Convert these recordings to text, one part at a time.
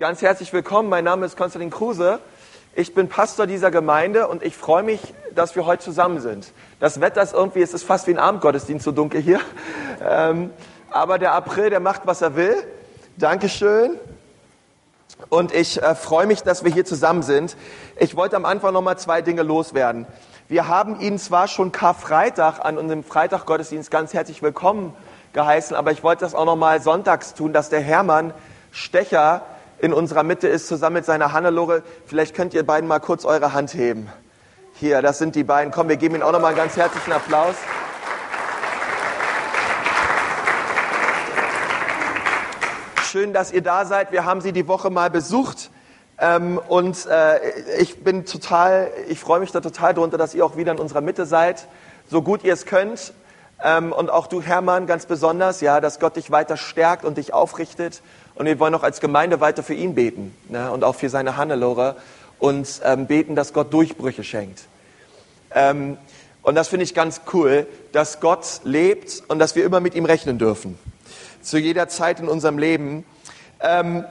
Ganz herzlich willkommen. Mein Name ist Konstantin Kruse. Ich bin Pastor dieser Gemeinde und ich freue mich, dass wir heute zusammen sind. Das Wetter ist irgendwie, es ist fast wie ein Abendgottesdienst, so dunkel hier. Ähm, aber der April, der macht, was er will. Dankeschön. Und ich äh, freue mich, dass wir hier zusammen sind. Ich wollte am Anfang noch mal zwei Dinge loswerden. Wir haben Ihnen zwar schon Karfreitag an unserem Freitaggottesdienst ganz herzlich willkommen geheißen, aber ich wollte das auch noch mal sonntags tun, dass der Hermann Stecher in unserer Mitte ist, zusammen mit seiner Hannelore. Vielleicht könnt ihr beiden mal kurz eure Hand heben. Hier, das sind die beiden. Komm, wir geben ihnen auch noch mal einen ganz herzlichen Applaus. Schön, dass ihr da seid. Wir haben sie die Woche mal besucht. Ähm, und äh, ich bin total, ich freue mich da total drunter, dass ihr auch wieder in unserer Mitte seid, so gut ihr es könnt. Ähm, und auch du, Hermann, ganz besonders, ja, dass Gott dich weiter stärkt und dich aufrichtet und wir wollen auch als Gemeinde weiter für ihn beten ne? und auch für seine Hannelore und ähm, beten, dass Gott Durchbrüche schenkt. Ähm, und das finde ich ganz cool, dass Gott lebt und dass wir immer mit ihm rechnen dürfen. Zu jeder Zeit in unserem Leben. Ähm,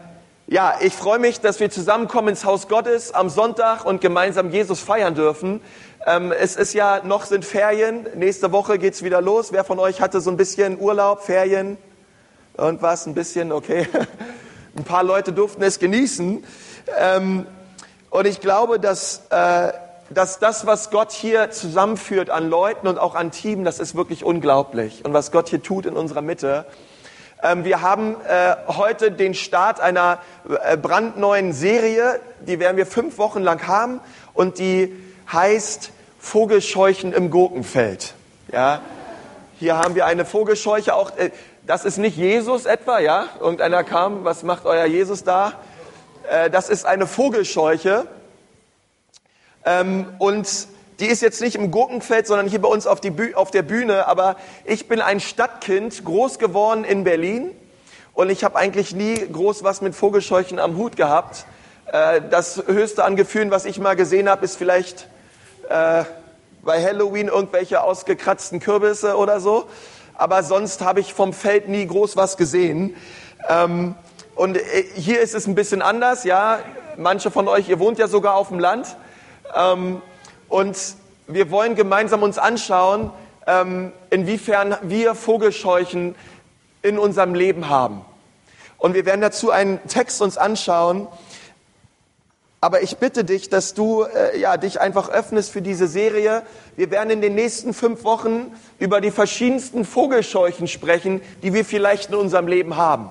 ja, ich freue mich, dass wir zusammenkommen ins Haus Gottes am Sonntag und gemeinsam Jesus feiern dürfen. Ähm, es ist ja noch sind Ferien. Nächste Woche geht's wieder los. Wer von euch hatte so ein bisschen Urlaub, Ferien? Irgendwas, ein bisschen, okay. Ein paar Leute durften es genießen. Ähm, und ich glaube, dass, äh, dass das, was Gott hier zusammenführt an Leuten und auch an Team, das ist wirklich unglaublich. Und was Gott hier tut in unserer Mitte. Ähm, wir haben äh, heute den Start einer äh, brandneuen Serie, die werden wir fünf Wochen lang haben und die heißt Vogelscheuchen im Gurkenfeld. Ja, hier haben wir eine Vogelscheuche auch. Das ist nicht Jesus etwa, ja? Irgendeiner kam, was macht euer Jesus da? Äh, das ist eine Vogelscheuche. Ähm, und die ist jetzt nicht im Gurkenfeld, sondern hier bei uns auf, auf, der Bühne. Aber ich bin ein Stadtkind, groß geworden in Berlin. Und ich habe eigentlich nie groß was mit Vogelscheuchen am Hut gehabt. Äh, das höchste an Gefühlen, was ich mal gesehen habe, ist vielleicht äh, bei Halloween irgendwelche ausgekratzten Kürbisse oder so aber sonst habe ich vom Feld nie groß was gesehen. Ähm, und äh, hier ist es ein bisschen anders, ja. Manche von euch, ihr wohnt ja sogar auf dem Land. Ähm, und wir wollen gemeinsam uns anschauen, ähm, inwiefern wir Vogelscheuchen in unserem Leben haben. Und wir werden dazu einen Text uns anschauen, aber ich bitte dich, dass du äh, ja, dich einfach öffnest für diese Serie. Wir werden in den nächsten fünf Wochen über die verschiedensten Vogelscheuchen sprechen, die wir vielleicht in unserem Leben haben.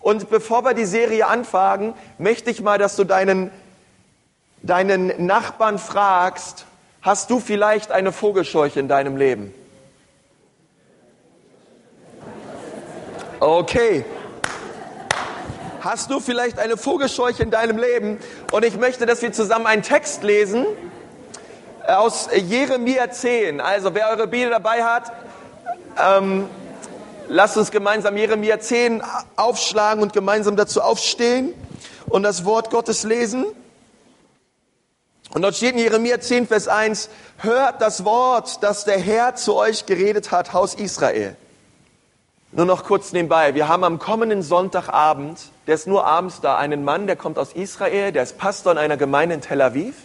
Und bevor wir die Serie anfangen, möchte ich mal, dass du deinen, deinen Nachbarn fragst, hast du vielleicht eine Vogelscheuche in deinem Leben? Okay. Hast du vielleicht eine Vogelscheuche in deinem Leben? Und ich möchte, dass wir zusammen einen Text lesen äh, aus Jeremia 10. Also wer eure Bibel dabei hat, ähm, lasst uns gemeinsam Jeremia 10 aufschlagen und gemeinsam dazu aufstehen und das Wort Gottes lesen. Und dort steht in Jeremia 10, Vers 1, hört das Wort, das der Herr zu euch geredet hat, Haus Israel. Nur noch kurz nebenbei. Wir haben am kommenden Sonntagabend, der ist nur abends da, einen Mann, der kommt aus Israel, der ist Pastor in einer Gemeinde in Tel Aviv.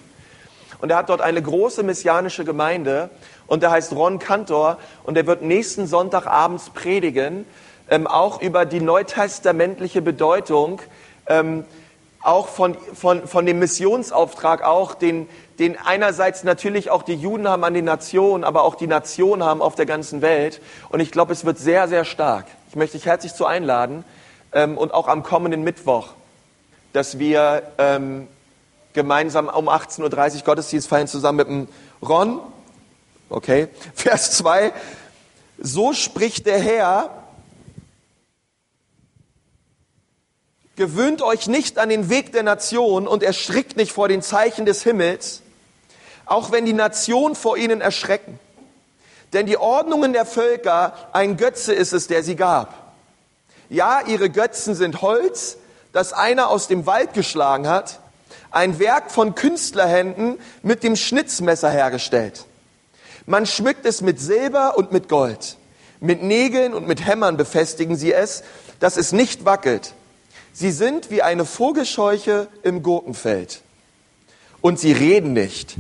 Und er hat dort eine große messianische Gemeinde und der heißt Ron Kantor und der wird nächsten Sonntag abends predigen, ähm, auch über die neutestamentliche Bedeutung, ähm, auch von, von, von dem Missionsauftrag, auch den, den einerseits natürlich auch die Juden haben an den Nationen, aber auch die Nationen haben auf der ganzen Welt. Und ich glaube, es wird sehr, sehr stark. Ich möchte dich herzlich zu einladen ähm, und auch am kommenden Mittwoch, dass wir ähm, gemeinsam um 18.30 Uhr Gottesdienst feiern zusammen mit dem Ron. Okay, Vers 2. So spricht der Herr, gewöhnt euch nicht an den Weg der Nation und erschrickt nicht vor den Zeichen des Himmels, auch wenn die Nationen vor ihnen erschrecken. Denn die Ordnungen der Völker, ein Götze ist es, der sie gab. Ja, ihre Götzen sind Holz, das einer aus dem Wald geschlagen hat, ein Werk von Künstlerhänden mit dem Schnitzmesser hergestellt. Man schmückt es mit Silber und mit Gold. Mit Nägeln und mit Hämmern befestigen sie es, dass es nicht wackelt. Sie sind wie eine Vogelscheuche im Gurkenfeld. Und sie reden nicht.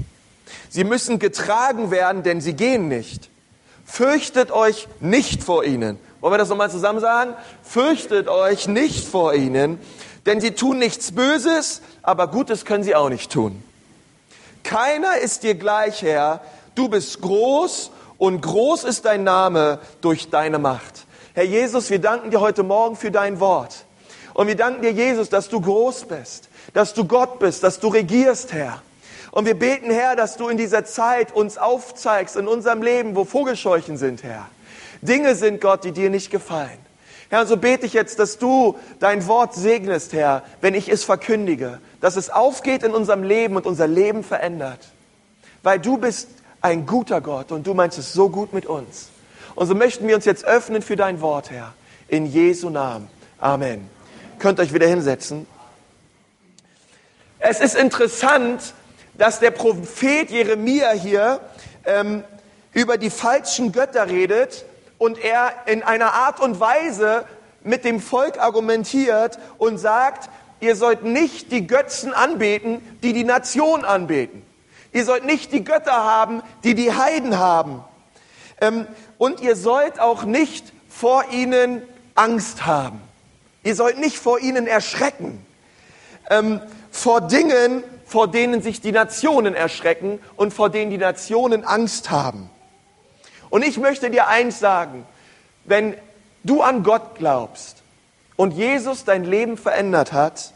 Sie müssen getragen werden, denn sie gehen nicht. Fürchtet euch nicht vor ihnen. Wollen wir das nochmal zusammen sagen? Fürchtet euch nicht vor ihnen, denn sie tun nichts Böses, aber Gutes können sie auch nicht tun. Keiner ist dir gleich, Herr. Du bist groß und groß ist dein Name durch deine Macht. Herr Jesus, wir danken dir heute Morgen für dein Wort. Und wir danken dir, Jesus, dass du groß bist, dass du Gott bist, dass du regierst, Herr. Und wir beten, Herr, dass du in dieser Zeit uns aufzeigst in unserem Leben, wo Vogelscheuchen sind, Herr. Dinge sind, Gott, die dir nicht gefallen. Herr, so bete ich jetzt, dass du dein Wort segnest, Herr, wenn ich es verkündige, dass es aufgeht in unserem Leben und unser Leben verändert. Weil du bist ein guter Gott und du meinst es so gut mit uns. Und so möchten wir uns jetzt öffnen für dein Wort, Herr. In Jesu Namen. Amen. Könnt euch wieder hinsetzen. Es ist interessant, dass der Prophet Jeremia hier ähm, über die falschen Götter redet und er in einer Art und Weise mit dem Volk argumentiert und sagt, ihr sollt nicht die Götzen anbeten, die die Nation anbeten. Ihr sollt nicht die Götter haben, die die Heiden haben. Ähm, und ihr sollt auch nicht vor ihnen Angst haben. Ihr sollt nicht vor ihnen erschrecken. Ähm, vor Dingen, vor denen sich die Nationen erschrecken und vor denen die Nationen Angst haben. Und ich möchte dir eins sagen, wenn du an Gott glaubst und Jesus dein Leben verändert hat,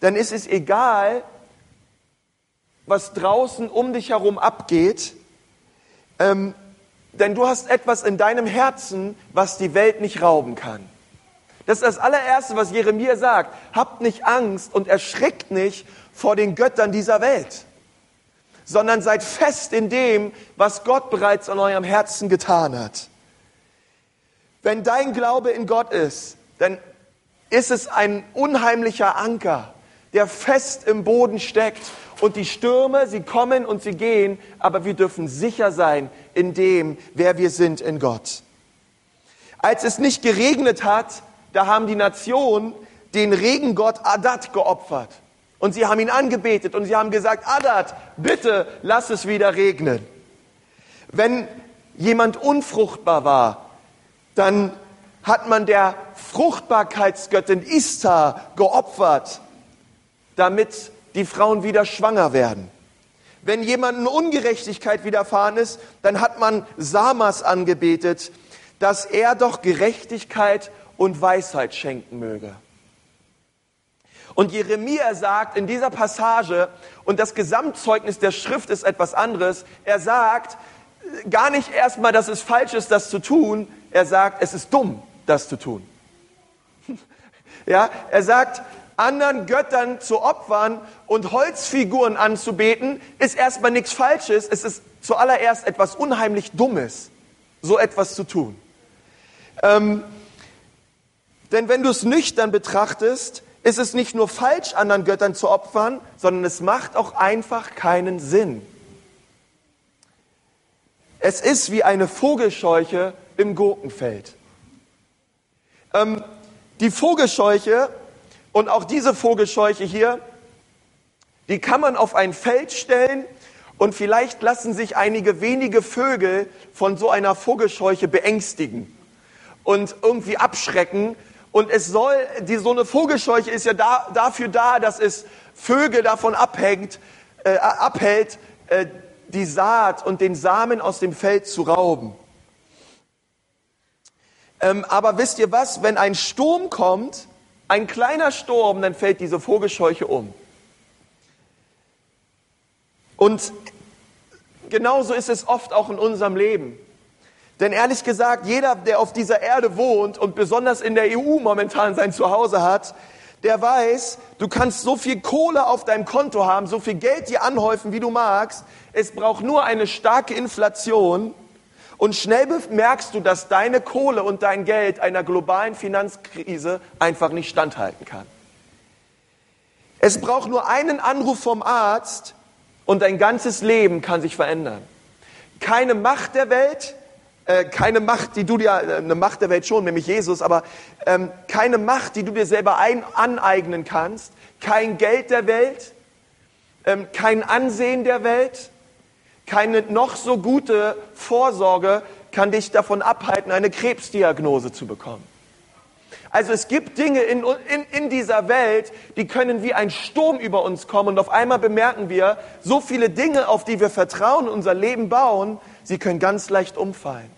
dann ist es egal, was draußen um dich herum abgeht, ähm, denn du hast etwas in deinem Herzen, was die Welt nicht rauben kann. Das ist das allererste, was Jeremia sagt. Habt nicht Angst und erschrickt nicht vor den Göttern dieser Welt sondern seid fest in dem, was Gott bereits an eurem Herzen getan hat. Wenn dein Glaube in Gott ist, dann ist es ein unheimlicher Anker, der fest im Boden steckt. Und die Stürme, sie kommen und sie gehen, aber wir dürfen sicher sein in dem, wer wir sind in Gott. Als es nicht geregnet hat, da haben die Nationen den Regengott Adat geopfert. Und sie haben ihn angebetet und sie haben gesagt, Adat, bitte lass es wieder regnen. Wenn jemand unfruchtbar war, dann hat man der Fruchtbarkeitsgöttin Istar geopfert, damit die Frauen wieder schwanger werden. Wenn jemandem Ungerechtigkeit widerfahren ist, dann hat man Samas angebetet, dass er doch Gerechtigkeit und Weisheit schenken möge. Und Jeremia sagt in dieser Passage, und das Gesamtzeugnis der Schrift ist etwas anderes, er sagt gar nicht erstmal, dass es falsch ist, das zu tun, er sagt, es ist dumm, das zu tun. Ja, er sagt, anderen Göttern zu opfern und Holzfiguren anzubeten, ist erstmal nichts Falsches, es ist zuallererst etwas unheimlich Dummes, so etwas zu tun. Ähm, denn wenn du es nüchtern betrachtest, ist es nicht nur falsch, anderen Göttern zu opfern, sondern es macht auch einfach keinen Sinn. Es ist wie eine Vogelscheuche im Gurkenfeld. Ähm, die Vogelscheuche und auch diese Vogelscheuche hier, die kann man auf ein Feld stellen und vielleicht lassen sich einige wenige Vögel von so einer Vogelscheuche beängstigen und irgendwie abschrecken, und es soll, die, so eine Vogelscheuche ist ja da, dafür da, dass es Vögel davon abhängt, äh, abhält, äh, die Saat und den Samen aus dem Feld zu rauben. Ähm, aber wisst ihr was? Wenn ein Sturm kommt, ein kleiner Sturm, dann fällt diese Vogelscheuche um. Und genauso ist es oft auch in unserem Leben. Denn ehrlich gesagt, jeder, der auf dieser Erde wohnt und besonders in der EU momentan sein Zuhause hat, der weiß, du kannst so viel Kohle auf deinem Konto haben, so viel Geld dir anhäufen, wie du magst. Es braucht nur eine starke Inflation und schnell bemerkst du, dass deine Kohle und dein Geld einer globalen Finanzkrise einfach nicht standhalten kann. Es braucht nur einen Anruf vom Arzt und dein ganzes Leben kann sich verändern. Keine Macht der Welt, Äh, keine Macht, die du dir, äh, eine Macht der Welt schon, nämlich Jesus, aber ähm, keine Macht, die du dir selber ein, aneignen kannst, kein Geld der Welt, ähm, kein Ansehen der Welt, keine noch so gute Vorsorge kann dich davon abhalten, eine Krebsdiagnose zu bekommen. Also es gibt Dinge in, in, in dieser Welt, die können wie ein Sturm über uns kommen und auf einmal bemerken wir, so viele Dinge, auf die wir vertrauen, unser Leben bauen, sie können ganz leicht umfallen.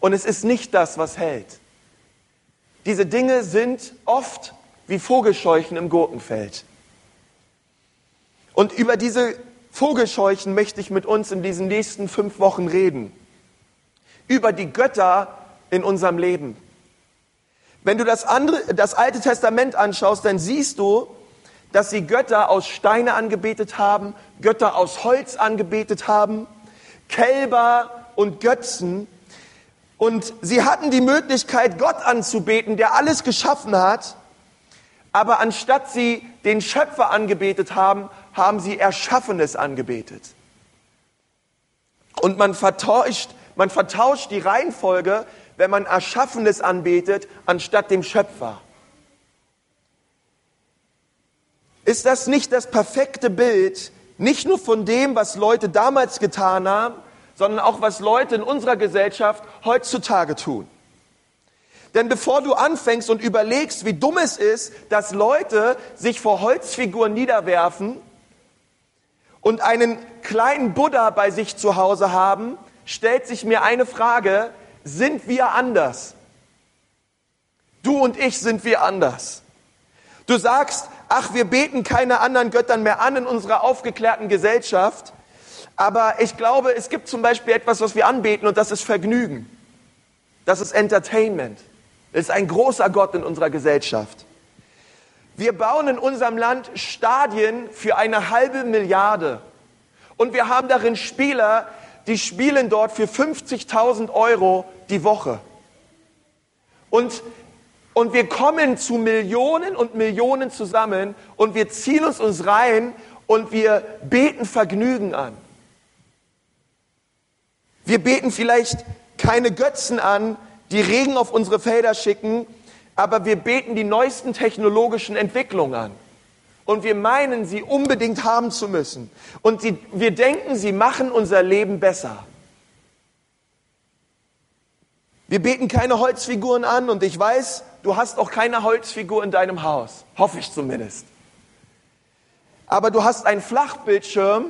Und es ist nicht das, was hält. Diese Dinge sind oft wie Vogelscheuchen im Gurkenfeld. Und über diese Vogelscheuchen möchte ich mit uns in diesen nächsten fünf Wochen reden. Über die Götter in unserem Leben. Wenn du das, andere, das Alte Testament anschaust, dann siehst du, dass sie Götter aus Steine angebetet haben, Götter aus Holz angebetet haben, Kälber und Götzen. Und sie hatten die Möglichkeit, Gott anzubeten, der alles geschaffen hat. Aber anstatt sie den Schöpfer angebetet haben, haben sie Erschaffenes angebetet. Und man vertauscht, man vertauscht die Reihenfolge, wenn man Erschaffenes anbetet, anstatt dem Schöpfer. Ist das nicht das perfekte Bild, nicht nur von dem, was Leute damals getan haben, sondern auch was Leute in unserer Gesellschaft heutzutage tun? Denn bevor du anfängst und überlegst, wie dumm es ist, dass Leute sich vor Holzfiguren niederwerfen und einen kleinen Buddha bei sich zu Hause haben, stellt sich mir eine Frage, sind wir anders? Du und ich sind wir anders. Du sagst, ach, wir beten keine anderen Göttern mehr an in unserer aufgeklärten Gesellschaft, aber ich glaube, es gibt zum Beispiel etwas, was wir anbeten und das ist Vergnügen. Das ist Entertainment ist ein großer Gott in unserer Gesellschaft. Wir bauen in unserem Land Stadien für eine halbe Milliarde. Und wir haben darin Spieler, die spielen dort für 50.000 Euro die Woche. Und, und wir kommen zu Millionen und Millionen zusammen und wir ziehen uns uns rein und wir beten Vergnügen an. Wir beten vielleicht keine Götzen an, die Regen auf unsere Felder schicken, aber wir beten die neuesten technologischen Entwicklungen an. Und wir meinen, sie unbedingt haben zu müssen. Und sie, wir denken, sie machen unser Leben besser. Wir beten keine Holzfiguren an und ich weiß, du hast auch keine Holzfigur in deinem Haus. Hoffe ich zumindest. Aber du hast einen Flachbildschirm,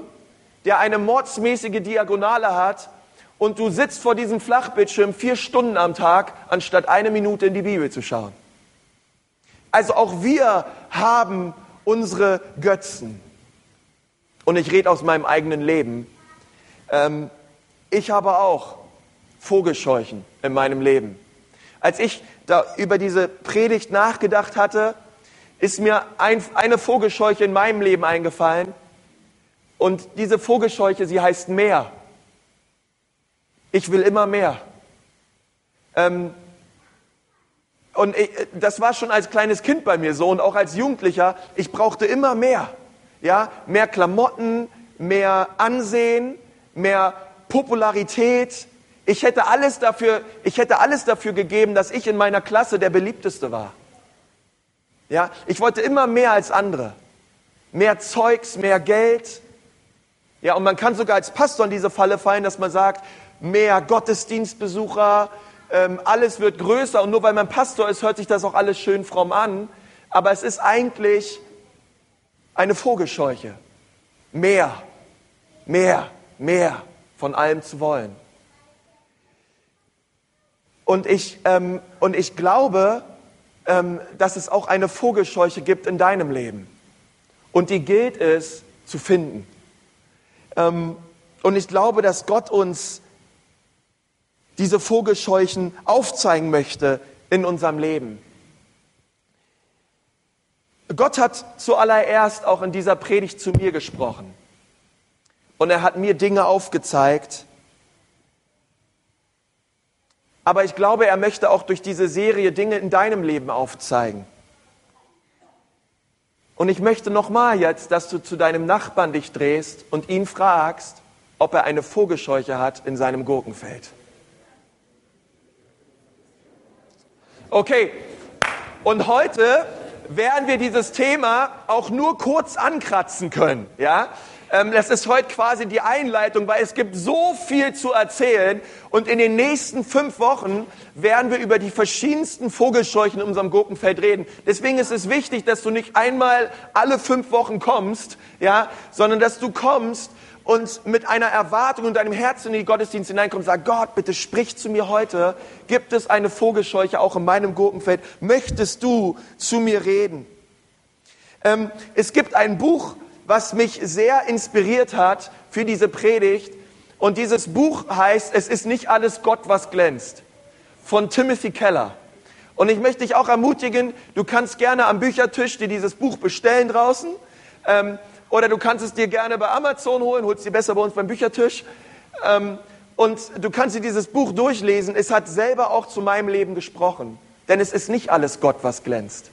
der eine mordsmäßige Diagonale hat und du sitzt vor diesem Flachbildschirm vier Stunden am Tag, anstatt eine Minute in die Bibel zu schauen. Also auch wir haben unsere Götzen. Und ich rede aus meinem eigenen Leben. Ähm, ich habe auch Vogelscheuchen in meinem Leben. Als ich da über diese Predigt nachgedacht hatte, ist mir ein, eine Vogelscheuche in meinem Leben eingefallen. Und diese Vogelscheuche, sie heißt Meer. Ich will immer mehr. Ähm, und ich, das war schon als kleines Kind bei mir so und auch als Jugendlicher. Ich brauchte immer mehr. Ja, mehr Klamotten, mehr Ansehen, mehr Popularität. Ich hätte alles dafür, ich hätte alles dafür gegeben, dass ich in meiner Klasse der beliebteste war. Ja, ich wollte immer mehr als andere. Mehr Zeugs, mehr Geld. Ja, und man kann sogar als Pastor in diese Falle fallen, dass man sagt, mehr Gottesdienstbesucher, ähm, alles wird größer und nur weil man Pastor ist, hört sich das auch alles schön fromm an. Aber es ist eigentlich eine Vogelscheuche. Mehr, mehr, mehr von allem zu wollen. Und ich, ähm, und ich glaube, ähm, dass es auch eine Vogelscheuche gibt in deinem Leben. Und die gilt es zu finden. Ähm, und ich glaube, dass Gott uns diese Vogelscheuchen aufzeigen möchte in unserem Leben. Gott hat zuallererst auch in dieser Predigt zu mir gesprochen. Und er hat mir Dinge aufgezeigt. Aber ich glaube, er möchte auch durch diese Serie Dinge in deinem Leben aufzeigen. Und ich möchte nochmal jetzt, dass du zu deinem Nachbarn dich drehst und ihn fragst, ob er eine Vogelscheuche hat in seinem Gurkenfeld. Okay, und heute werden wir dieses Thema auch nur kurz ankratzen können, ja? Das ist heute quasi die Einleitung, weil es gibt so viel zu erzählen. Und in den nächsten fünf Wochen werden wir über die verschiedensten Vogelscheuchen in unserem Gurkenfeld reden. Deswegen ist es wichtig, dass du nicht einmal alle fünf Wochen kommst, ja, sondern dass du kommst und mit einer Erwartung und deinem Herzen in die Gottesdienst hineinkommst, sag Gott, bitte sprich zu mir heute. Gibt es eine Vogelscheuche auch in meinem Gurkenfeld? Möchtest du zu mir reden? Ähm, es gibt ein Buch, was mich sehr inspiriert hat für diese Predigt. Und dieses Buch heißt, es ist nicht alles Gott, was glänzt. Von Timothy Keller. Und ich möchte dich auch ermutigen, du kannst gerne am Büchertisch dir dieses Buch bestellen draußen. Ähm, oder du kannst es dir gerne bei Amazon holen, holst dir besser bei uns beim Büchertisch. Ähm, und du kannst dir dieses Buch durchlesen. Es hat selber auch zu meinem Leben gesprochen. Denn es ist nicht alles Gott, was glänzt.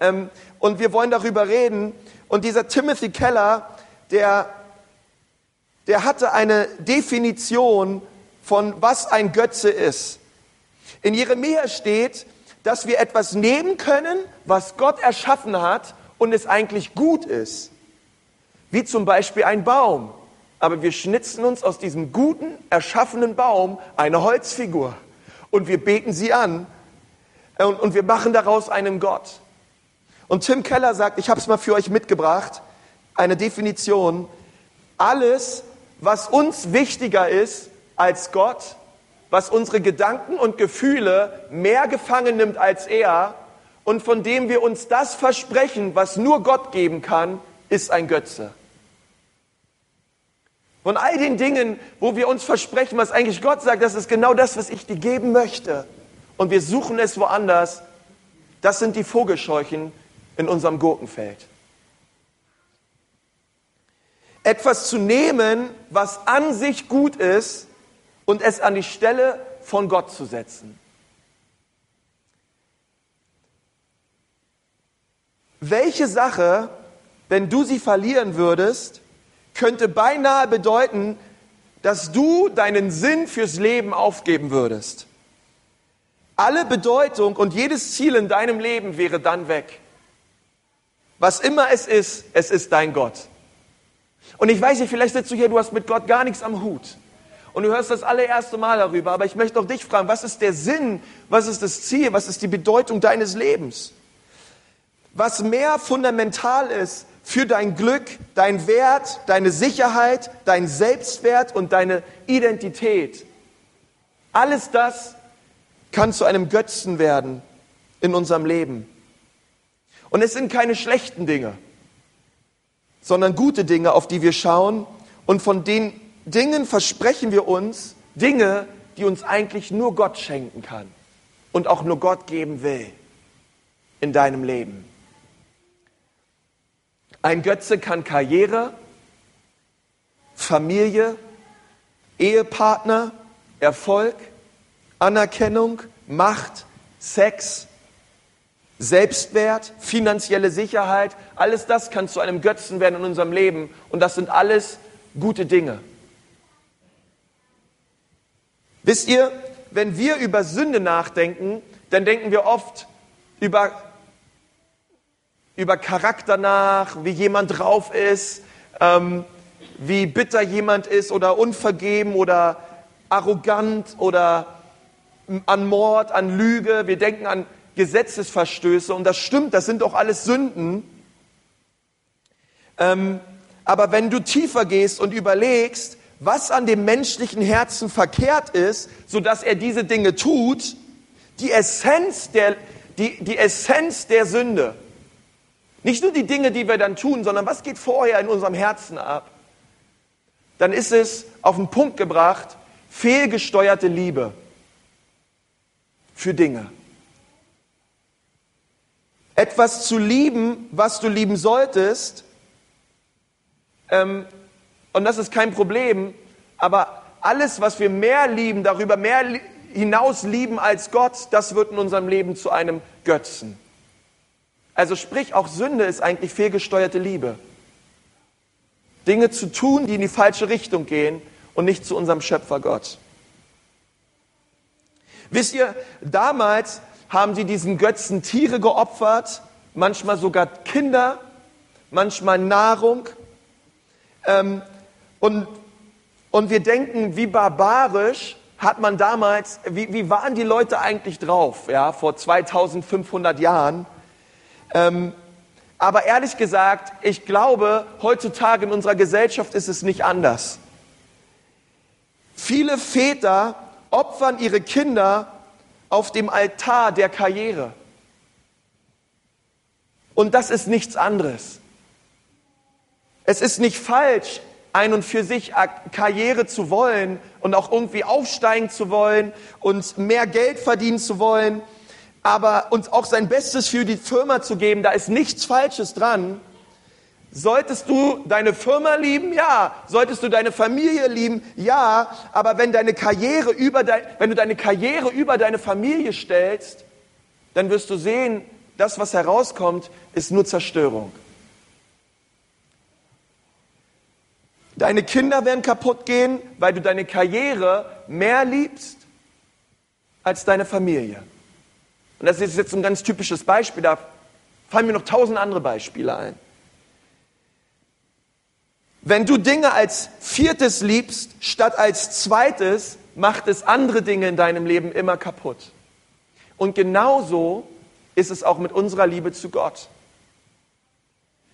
Ähm, und wir wollen darüber reden. Und dieser Timothy Keller, der, der hatte eine Definition von was ein Götze ist. In Jeremia steht, dass wir etwas nehmen können, was Gott erschaffen hat und es eigentlich gut ist. Wie zum Beispiel ein Baum. Aber wir schnitzen uns aus diesem guten, erschaffenen Baum eine Holzfigur. Und wir beten sie an. Und, und wir machen daraus einen Gott. Und Tim Keller sagt, ich habe es mal für euch mitgebracht, eine Definition. Alles, was uns wichtiger ist als Gott, was unsere Gedanken und Gefühle mehr gefangen nimmt als er und von dem wir uns das versprechen, was nur Gott geben kann, ist ein Götze. Von all den Dingen, wo wir uns versprechen, was eigentlich Gott sagt, das ist genau das, was ich dir geben möchte. Und wir suchen es woanders. Das sind die Vogelscheuchen in unserem Gurkenfeld. Etwas zu nehmen, was an sich gut ist, und es an die Stelle von Gott zu setzen. Welche Sache, wenn du sie verlieren würdest, könnte beinahe bedeuten, dass du deinen Sinn fürs Leben aufgeben würdest. Alle Bedeutung und jedes Ziel in deinem Leben wäre dann weg. Was immer es ist, es ist dein Gott. Und ich weiß nicht, vielleicht sitzt du hier, du hast mit Gott gar nichts am Hut. Und du hörst das allererste Mal darüber, aber ich möchte auch dich fragen, was ist der Sinn, was ist das Ziel, was ist die Bedeutung deines Lebens? Was mehr fundamental ist für dein Glück, dein Wert, deine Sicherheit, dein Selbstwert und deine Identität. Alles das kann zu einem Götzen werden in unserem Leben. Und es sind keine schlechten Dinge, sondern gute Dinge, auf die wir schauen. Und von den Dingen versprechen wir uns Dinge, die uns eigentlich nur Gott schenken kann und auch nur Gott geben will in deinem Leben. Ein Götze kann Karriere, Familie, Ehepartner, Erfolg, Anerkennung, Macht, Sex, Selbstwert, finanzielle Sicherheit, alles das kann zu einem Götzen werden in unserem Leben und das sind alles gute Dinge. Wisst ihr, wenn wir über Sünde nachdenken, dann denken wir oft über über Charakter nach, wie jemand drauf ist, ähm, wie bitter jemand ist oder unvergeben oder arrogant oder an Mord, an Lüge. Wir denken an Gesetzesverstöße und das stimmt, das sind doch alles Sünden. Ähm, aber wenn du tiefer gehst und überlegst, was an dem menschlichen Herzen verkehrt ist, sodass er diese Dinge tut, die Essenz der, die, die Essenz der Sünde, nicht nur die Dinge, die wir dann tun, sondern was geht vorher in unserem Herzen ab? Dann ist es auf den Punkt gebracht, fehlgesteuerte Liebe für Dinge. Etwas zu lieben, was du lieben solltest, ähm, und das ist kein Problem, aber alles, was wir mehr lieben, darüber mehr hinaus lieben als Gott, das wird in unserem Leben zu einem Götzen. Also sprich, auch Sünde ist eigentlich fehlgesteuerte Liebe. Dinge zu tun, die in die falsche Richtung gehen und nicht zu unserem Schöpfer Gott. Wisst ihr, damals haben sie diesen Götzen Tiere geopfert, manchmal sogar Kinder, manchmal Nahrung. Ähm, und, und wir denken, wie barbarisch hat man damals, wie, wie waren die Leute eigentlich drauf, ja, vor 2500 Jahren? Ähm, aber ehrlich gesagt, ich glaube, heutzutage in unserer Gesellschaft ist es nicht anders. Viele Väter opfern ihre Kinder auf dem Altar der Karriere. Und das ist nichts anderes. Es ist nicht falsch, ein und für sich Karriere zu wollen und auch irgendwie aufsteigen zu wollen und mehr Geld verdienen zu wollen, aber uns auch sein Bestes für die Firma zu geben, da ist nichts Falsches dran. Solltest du deine Firma lieben? Ja. Solltest du deine Familie lieben? Ja. Aber wenn deine Karriere über dein, wenn du deine Karriere über deine Familie stellst, dann wirst du sehen, das, was herauskommt, ist nur Zerstörung. Deine Kinder werden kaputt gehen, weil du deine Karriere mehr liebst als deine Familie. Und das ist jetzt ein ganz typisches Beispiel, da fallen mir noch tausend andere Beispiele ein. Wenn du Dinge als viertes liebst, statt als zweites, macht es andere Dinge in deinem Leben immer kaputt. Und genauso ist es auch mit unserer Liebe zu Gott.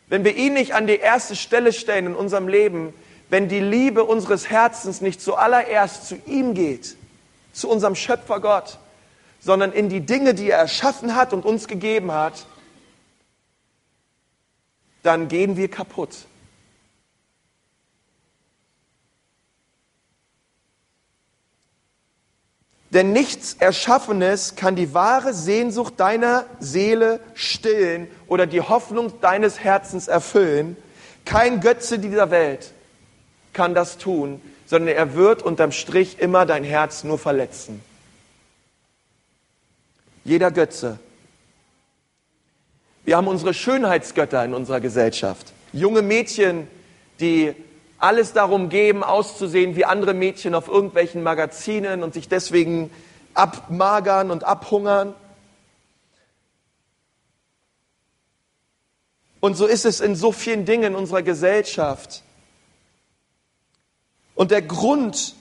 Wenn wir ihn nicht an die erste Stelle stellen in unserem Leben, wenn die Liebe unseres Herzens nicht zuallererst zu ihm geht, zu unserem Schöpfer Gott, sondern in die Dinge, die er erschaffen hat und uns gegeben hat, dann gehen wir kaputt. Denn nichts Erschaffenes kann die wahre Sehnsucht deiner Seele stillen oder die Hoffnung deines Herzens erfüllen. Kein Götze dieser Welt kann das tun, sondern er wird unterm Strich immer dein Herz nur verletzen. Jeder Götze. Wir haben unsere Schönheitsgötter in unserer Gesellschaft. Junge Mädchen, die alles darum geben, auszusehen wie andere Mädchen auf irgendwelchen Magazinen und sich deswegen abmagern und abhungern. Und so ist es in so vielen Dingen in unserer Gesellschaft. Und der Grund,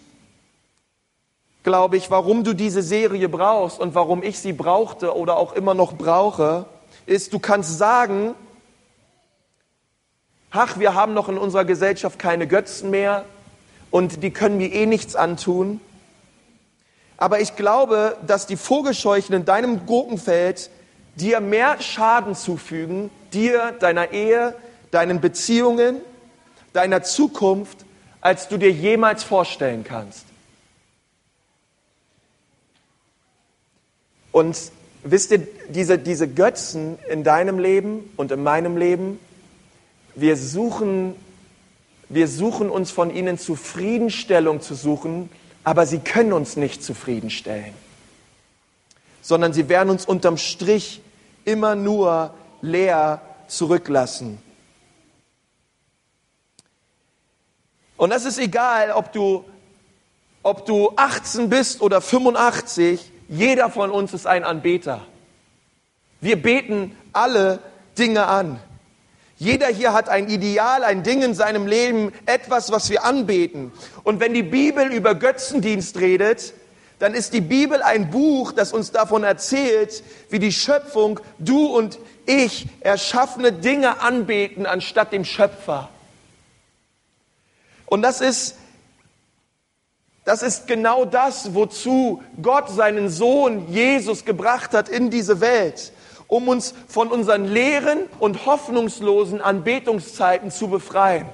glaube ich, warum du diese Serie brauchst und warum ich sie brauchte oder auch immer noch brauche, ist, du kannst sagen, ach, wir haben noch in unserer Gesellschaft keine Götzen mehr und die können mir eh nichts antun. Aber ich glaube, dass die Vogelscheuchen in deinem Gurkenfeld dir mehr Schaden zufügen, dir, deiner Ehe, deinen Beziehungen, deiner Zukunft, als du dir jemals vorstellen kannst. Und wisst ihr, diese, diese Götzen in deinem Leben und in meinem Leben, wir suchen, wir suchen uns von ihnen Zufriedenstellung zu suchen, aber sie können uns nicht zufriedenstellen, sondern sie werden uns unterm Strich immer nur leer zurücklassen. Und das ist egal, ob du, ob du 18 bist oder 85, jeder von uns ist ein Anbeter. Wir beten alle Dinge an. Jeder hier hat ein Ideal, ein Ding in seinem Leben, etwas, was wir anbeten. Und wenn die Bibel über Götzendienst redet, dann ist die Bibel ein Buch, das uns davon erzählt, wie die Schöpfung, du und ich, erschaffene Dinge anbeten anstatt dem Schöpfer. Und das ist, das ist genau das, wozu Gott seinen Sohn Jesus gebracht hat in diese Welt um uns von unseren leeren und hoffnungslosen Anbetungszeiten zu befreien.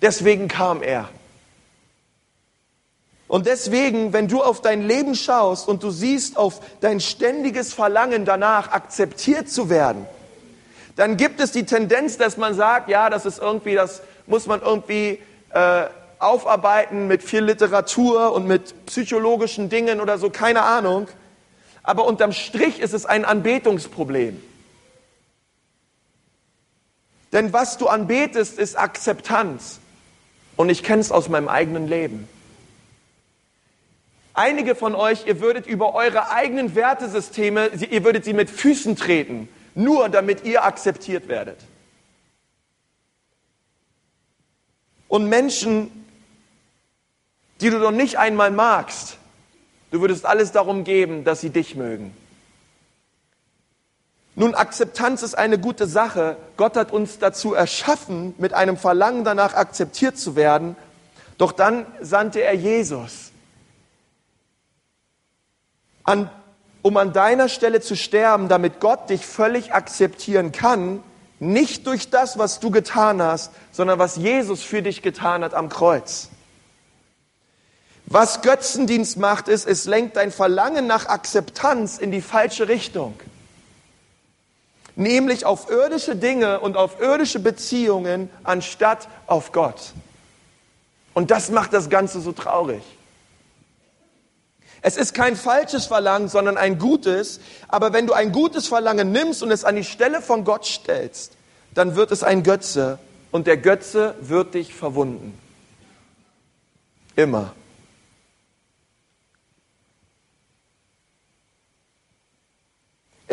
Deswegen kam er. Und deswegen, wenn du auf dein Leben schaust und du siehst auf dein ständiges Verlangen danach, akzeptiert zu werden, dann gibt es die Tendenz, dass man sagt, ja, das ist irgendwie, das muss man irgendwie äh, aufarbeiten mit viel Literatur und mit psychologischen Dingen oder so, keine Ahnung aber unterm Strich ist es ein Anbetungsproblem. Denn was du anbetest, ist Akzeptanz. Und ich kenne es aus meinem eigenen Leben. Einige von euch, ihr würdet über eure eigenen Wertesysteme, ihr würdet sie mit Füßen treten, nur damit ihr akzeptiert werdet. Und Menschen, die du doch nicht einmal magst, du würdest alles darum geben, dass sie dich mögen. Nun, Akzeptanz ist eine gute Sache. Gott hat uns dazu erschaffen, mit einem Verlangen danach akzeptiert zu werden. Doch dann sandte er Jesus, an, um an deiner Stelle zu sterben, damit Gott dich völlig akzeptieren kann, nicht durch das, was du getan hast, sondern was Jesus für dich getan hat am Kreuz. Was Götzendienst macht, ist, es lenkt dein Verlangen nach Akzeptanz in die falsche Richtung. Nämlich auf irdische Dinge und auf irdische Beziehungen anstatt auf Gott. Und das macht das Ganze so traurig. Es ist kein falsches Verlangen, sondern ein gutes. Aber wenn du ein gutes Verlangen nimmst und es an die Stelle von Gott stellst, dann wird es ein Götze und der Götze wird dich verwunden. Immer.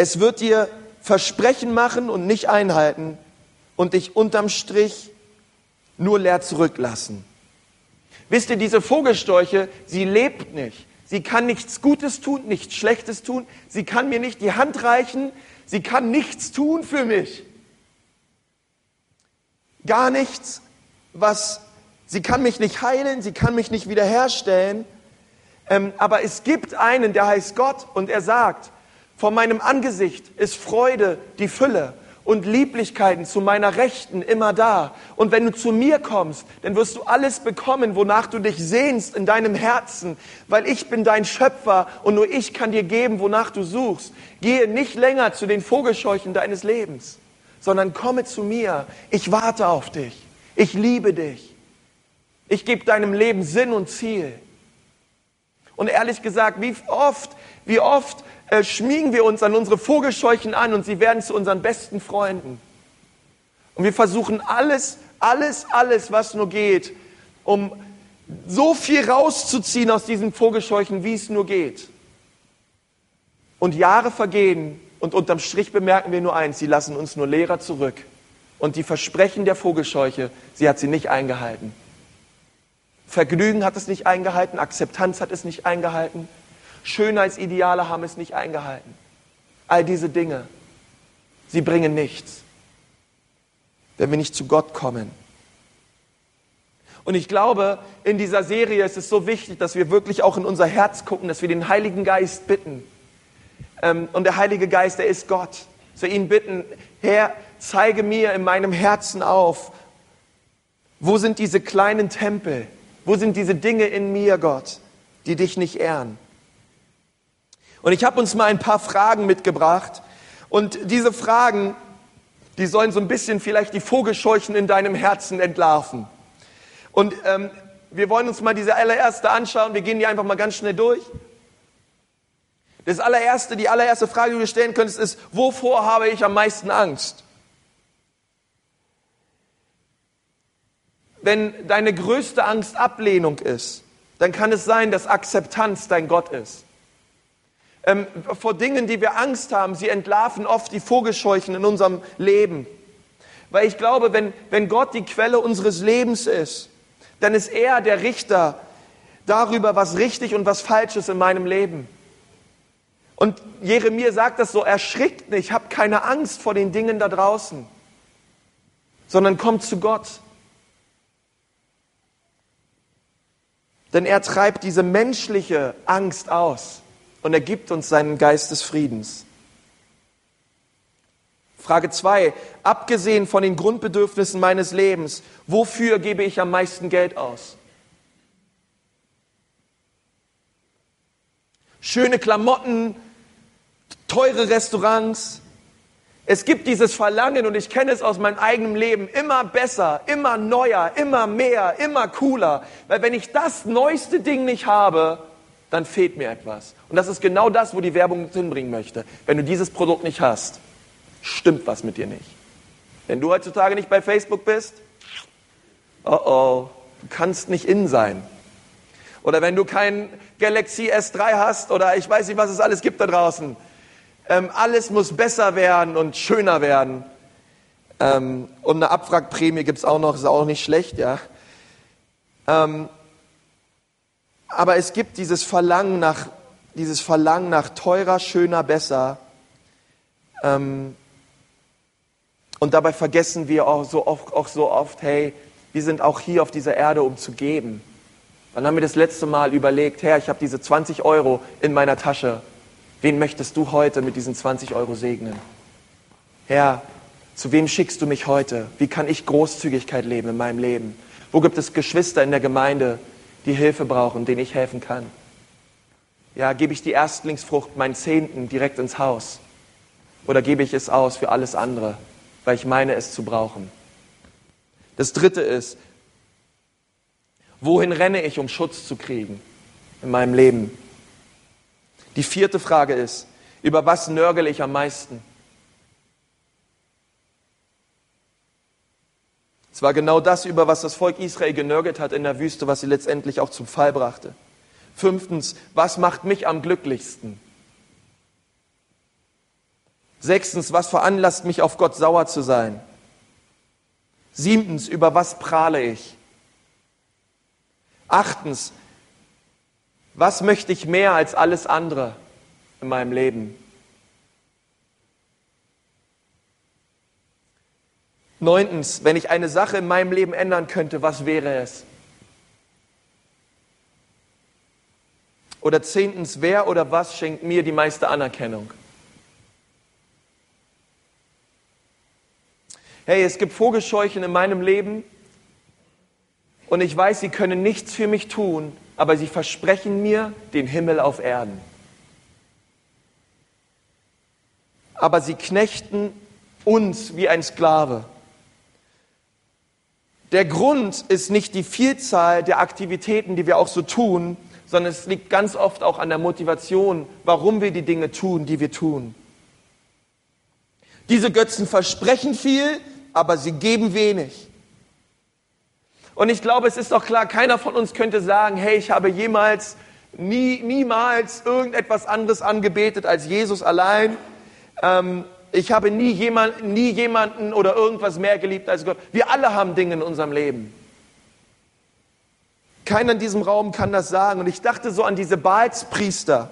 Es wird dir Versprechen machen und nicht einhalten und dich unterm Strich nur leer zurücklassen. Wisst ihr, diese Vogelstorche, sie lebt nicht. Sie kann nichts Gutes tun, nichts Schlechtes tun. Sie kann mir nicht die Hand reichen. Sie kann nichts tun für mich. Gar nichts, was, sie kann mich nicht heilen, sie kann mich nicht wiederherstellen. Ähm, aber es gibt einen, der heißt Gott und er sagt, vor meinem Angesicht ist Freude die Fülle und Lieblichkeiten zu meiner Rechten immer da. Und wenn du zu mir kommst, dann wirst du alles bekommen, wonach du dich sehnst in deinem Herzen, weil ich bin dein Schöpfer und nur ich kann dir geben, wonach du suchst. Gehe nicht länger zu den Vogelscheuchen deines Lebens, sondern komme zu mir. Ich warte auf dich. Ich liebe dich. Ich gebe deinem Leben Sinn und Ziel. Und ehrlich gesagt, wie oft, wie oft äh, schmiegen wir uns an unsere Vogelscheuchen an und sie werden zu unseren besten Freunden. Und wir versuchen alles, alles, alles, was nur geht, um so viel rauszuziehen aus diesen Vogelscheuchen, wie es nur geht. Und Jahre vergehen und unterm Strich bemerken wir nur eins, sie lassen uns nur Lehrer zurück. Und die Versprechen der Vogelscheuche, sie hat sie nicht eingehalten. Vergnügen hat es nicht eingehalten, Akzeptanz hat es nicht eingehalten, Schönheitsideale haben es nicht eingehalten. All diese Dinge, sie bringen nichts, wenn wir nicht zu Gott kommen. Und ich glaube, in dieser Serie ist es so wichtig, dass wir wirklich auch in unser Herz gucken, dass wir den Heiligen Geist bitten. Ähm, und der Heilige Geist, der ist Gott. Zu ihn bitten, Herr, zeige mir in meinem Herzen auf, wo sind diese kleinen Tempel, wo sind diese Dinge in mir, Gott, die dich nicht ehren. Und ich habe uns mal ein paar Fragen mitgebracht. Und diese Fragen, die sollen so ein bisschen vielleicht die Vogelscheuchen in deinem Herzen entlarven. Und ähm, wir wollen uns mal diese allererste anschauen. Wir gehen die einfach mal ganz schnell durch. Das allererste, die allererste Frage, die du stellen könntest, ist, wovor habe ich am meisten Angst? Wenn deine größte Angst Ablehnung ist, dann kann es sein, dass Akzeptanz dein Gott ist ähm, vor Dingen, die wir Angst haben. Sie entlarven oft die Vogelscheuchen in unserem Leben. Weil ich glaube, wenn, wenn Gott die Quelle unseres Lebens ist, dann ist er der Richter darüber, was richtig und was falsch ist in meinem Leben. Und Jeremia sagt das so, erschrickt nicht, habt keine Angst vor den Dingen da draußen, sondern kommt zu Gott. Denn er treibt diese menschliche Angst aus und er gibt uns seinen Geist des Friedens. Frage zwei: Abgesehen von den Grundbedürfnissen meines Lebens, wofür gebe ich am meisten Geld aus? Schöne Klamotten, teure Restaurants. Es gibt dieses Verlangen und ich kenne es aus meinem eigenen Leben, immer besser, immer neuer, immer mehr, immer cooler. Weil wenn ich das neueste Ding nicht habe, dann fehlt mir etwas. Und das ist genau das, wo die Werbung hinbringen möchte. Wenn du dieses Produkt nicht hast, stimmt was mit dir nicht. Wenn du heutzutage nicht bei Facebook bist, oh oh, du kannst nicht in sein. Oder wenn du kein Galaxy S3 hast oder ich weiß nicht, was es alles gibt da draußen. Ähm, alles muss besser werden und schöner werden. Ähm, und eine Abwrackprämie gibt's auch noch, ist auch nicht schlecht, ja. Ähm, aber es gibt dieses Verlangen nach, dieses Verlangen nach teurer, schöner, besser. Ähm, und dabei vergessen wir auch so, oft, auch so oft, hey, wir sind auch hier auf dieser Erde, um zu geben. Wann haben wir das letzte Mal überlegt, Herr, ich habe diese 20 Euro in meiner Tasche. Wen möchtest du heute mit diesen 20 Euro segnen? Herr, zu wem schickst du mich heute? Wie kann ich Großzügigkeit leben in meinem Leben? Wo gibt es Geschwister in der Gemeinde, die Hilfe brauchen, denen ich helfen kann? Ja, gebe ich die Erstlingsfrucht, meinen Zehnten, direkt ins Haus? Oder gebe ich es aus für alles andere, weil ich meine, es zu brauchen? Das dritte ist, wohin renne ich, um Schutz zu kriegen in meinem Leben? Die vierte Frage ist, über was nörgel ich am meisten? Es war genau das, über was das Volk Israel genörgelt hat in der Wüste, was sie letztendlich auch zum Fall brachte. Fünftens, was macht mich am glücklichsten? Sechstens, was veranlasst mich, auf Gott sauer zu sein? Siebtens, über was prahle ich? Achtens, was möchte ich mehr als alles andere in meinem Leben? Neuntens, wenn ich eine Sache in meinem Leben ändern könnte, was wäre es? Oder zehntens, wer oder was schenkt mir die meiste Anerkennung? Hey, es gibt Vogelscheuchen in meinem Leben und ich weiß, sie können nichts für mich tun, aber sie versprechen mir den Himmel auf Erden. Aber sie knechten uns wie ein Sklave. Der Grund ist nicht die Vielzahl der Aktivitäten, die wir auch so tun, sondern es liegt ganz oft auch an der Motivation, warum wir die Dinge tun, die wir tun. Diese Götzen versprechen viel, aber sie geben wenig. Und ich glaube, es ist doch klar, keiner von uns könnte sagen, hey, ich habe jemals, nie, niemals irgendetwas anderes angebetet als Jesus allein. Ähm, ich habe nie, jemand, nie jemanden oder irgendwas mehr geliebt als Gott. Wir alle haben Dinge in unserem Leben. Keiner in diesem Raum kann das sagen. Und ich dachte so an diese Baalspriester,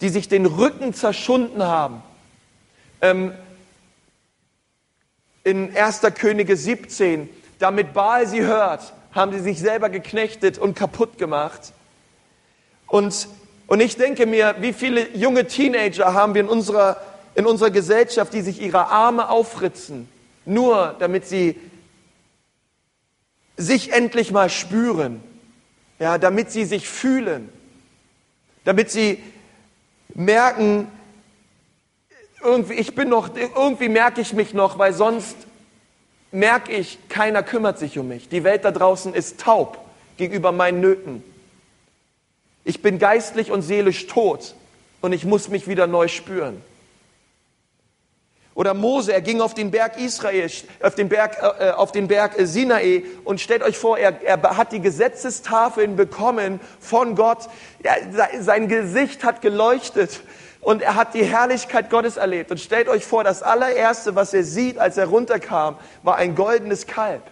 die sich den Rücken zerschunden haben. Ähm, in 1. Könige 17, damit Baal sie hört, haben sie sich selber geknechtet und kaputt gemacht. Und, und ich denke mir, wie viele junge Teenager haben wir in unserer in unserer Gesellschaft, die sich ihre Arme aufritzen, nur damit sie sich endlich mal spüren, ja, damit sie sich fühlen, damit sie merken, irgendwie, ich bin noch, irgendwie merke ich mich noch, weil sonst merke ich, keiner kümmert sich um mich. Die Welt da draußen ist taub gegenüber meinen Nöten. Ich bin geistlich und seelisch tot und ich muss mich wieder neu spüren. Oder Mose, er ging auf den Berg Israel, auf den Berg, äh, auf den Berg äh, Sinai und stellt euch vor, er, er hat die Gesetzestafeln bekommen von Gott. Er, sein Gesicht hat geleuchtet und er hat die Herrlichkeit Gottes erlebt. Und stellt euch vor, das allererste, was er sieht, als er runterkam, war ein goldenes Kalb.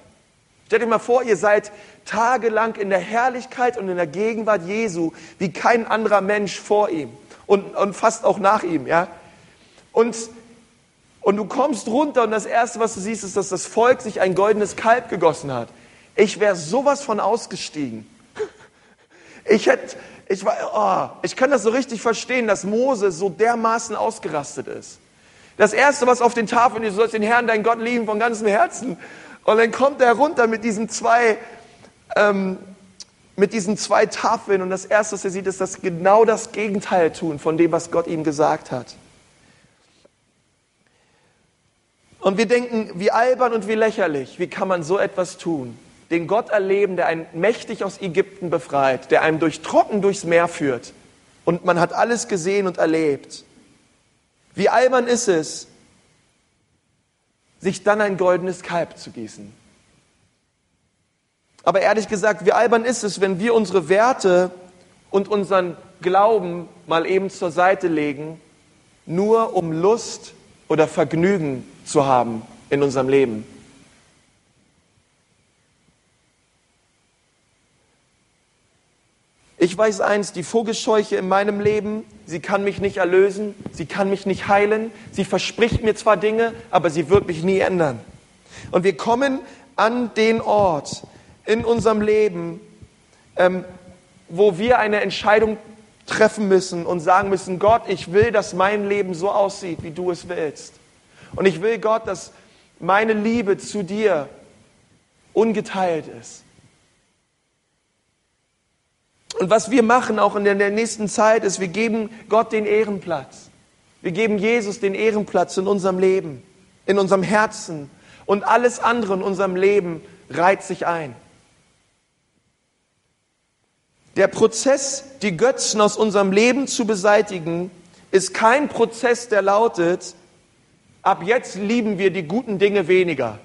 Stellt euch mal vor, ihr seid tagelang in der Herrlichkeit und in der Gegenwart Jesu wie kein anderer Mensch vor ihm und, und fast auch nach ihm, ja. Und und du kommst runter und das Erste, was du siehst, ist, dass das Volk sich ein goldenes Kalb gegossen hat. Ich wäre sowas von ausgestiegen. Ich hätte, ich war, oh, ich kann das so richtig verstehen, dass Mose so dermaßen ausgerastet ist. Das Erste, was auf den Tafeln ist, du sollst den Herrn, deinen Gott lieben von ganzem Herzen. Und dann kommt er runter mit diesen zwei, ähm, mit diesen zwei Tafeln und das Erste, was er sieht, ist, dass genau das Gegenteil tun von dem, was Gott ihm gesagt hat. Und wir denken, wie albern und wie lächerlich, wie kann man so etwas tun? Den Gott erleben, der einen mächtig aus Ägypten befreit, der einem durch Trocken durchs Meer führt. Und man hat alles gesehen und erlebt. Wie albern ist es, sich dann ein goldenes Kalb zu gießen? Aber ehrlich gesagt, wie albern ist es, wenn wir unsere Werte und unseren Glauben mal eben zur Seite legen, nur um Lust oder Vergnügen zu haben in unserem Leben. Ich weiß eins, die Vogelscheuche in meinem Leben, sie kann mich nicht erlösen, sie kann mich nicht heilen, sie verspricht mir zwar Dinge, aber sie wird mich nie ändern. Und wir kommen an den Ort in unserem Leben, ähm, wo wir eine Entscheidung treffen müssen und sagen müssen, Gott, ich will, dass mein Leben so aussieht, wie du es willst. Und ich will, Gott, dass meine Liebe zu dir ungeteilt ist. Und was wir machen auch in der nächsten Zeit ist, wir geben Gott den Ehrenplatz. Wir geben Jesus den Ehrenplatz in unserem Leben, in unserem Herzen. Und alles andere in unserem Leben reiht sich ein. Der Prozess, die Götzen aus unserem Leben zu beseitigen, ist kein Prozess, der lautet, ab jetzt lieben wir die guten Dinge weniger,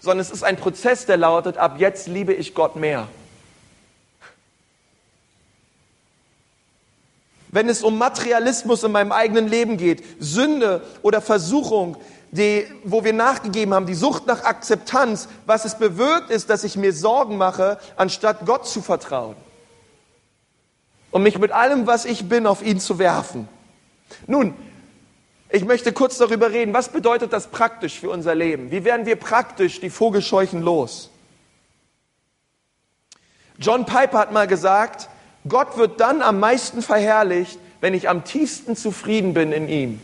sondern es ist ein Prozess, der lautet, ab jetzt liebe ich Gott mehr. wenn es um Materialismus in meinem eigenen Leben geht, Sünde oder Versuchung, die, wo wir nachgegeben haben, die Sucht nach Akzeptanz, was es bewirkt ist, dass ich mir Sorgen mache, anstatt Gott zu vertrauen. Und mich mit allem, was ich bin, auf ihn zu werfen. Nun, ich möchte kurz darüber reden, was bedeutet das praktisch für unser Leben? Wie werden wir praktisch die Vogelscheuchen los? John Piper hat mal gesagt, Gott wird dann am meisten verherrlicht, wenn ich am tiefsten zufrieden bin in ihm.